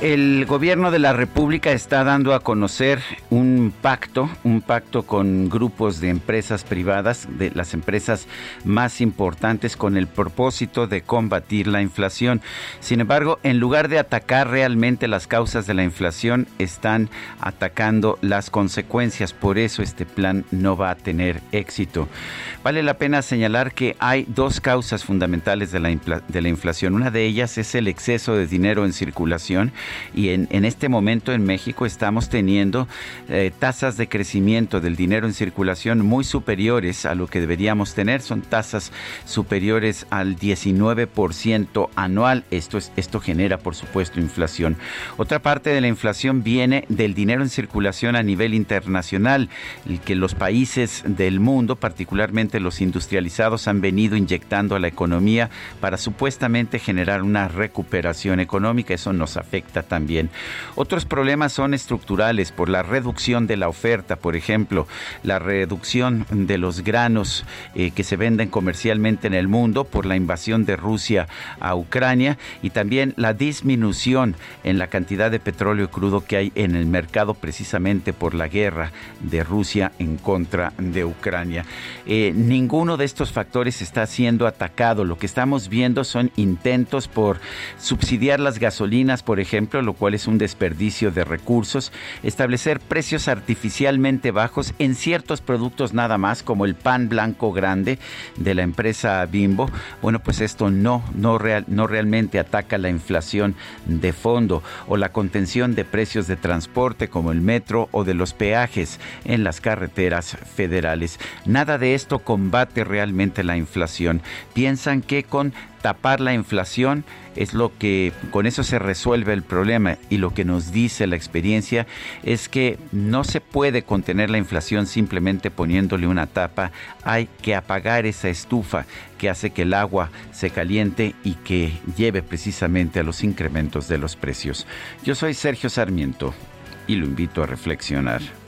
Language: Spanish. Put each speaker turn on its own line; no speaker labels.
El gobierno de la República está dando a conocer un pacto, un pacto con grupos de empresas privadas, de las empresas más importantes, con el propósito de combatir la inflación. Sin embargo, en lugar de atacar realmente las causas de la inflación, están atacando las consecuencias. Por eso este plan no va a tener éxito. Vale la pena señalar que hay dos causas fundamentales de la, de la inflación. Una de ellas es el exceso de dinero en circulación y en, en este momento en México estamos teniendo eh, tasas de crecimiento del dinero en circulación muy superiores a lo que deberíamos tener. Son tasas superiores al 19% anual. Esto, es, esto genera, por supuesto, inflación. Otra parte de la inflación viene del dinero en circulación a nivel internacional, el que los países del mundo, particularmente los industrializados, han venido inyectando a la economía para supuestamente generar una recuperación económica. Eso nos afecta también. Otros problemas son estructurales por la reducción de la oferta, por ejemplo, la reducción de los granos eh, que se venden comercialmente en el mundo por la invasión de Rusia a Ucrania y también la disminución en la cantidad de petróleo crudo que hay en el mercado precisamente por la guerra de Rusia en contra de Ucrania. Eh, ninguno de estos factores está siendo atacado. Lo que estamos viendo son intentos por subsidiar las gasolinas, por ejemplo, lo cual es un desperdicio de recursos, establecer precios artificialmente bajos en ciertos productos nada más, como el pan blanco grande de la empresa Bimbo. Bueno, pues esto no, no, real, no realmente ataca la inflación de fondo o la contención de precios de transporte como el metro o de los peajes en las carreteras federales. Nada de esto combate realmente la inflación. Piensan que con tapar la inflación es lo que con eso se resuelve el problema y lo que nos dice la experiencia es que no se puede contener la inflación simplemente poniéndole una tapa, hay que apagar esa estufa que hace que el agua se caliente y que lleve precisamente a los incrementos de los precios. Yo soy Sergio Sarmiento y lo invito a reflexionar.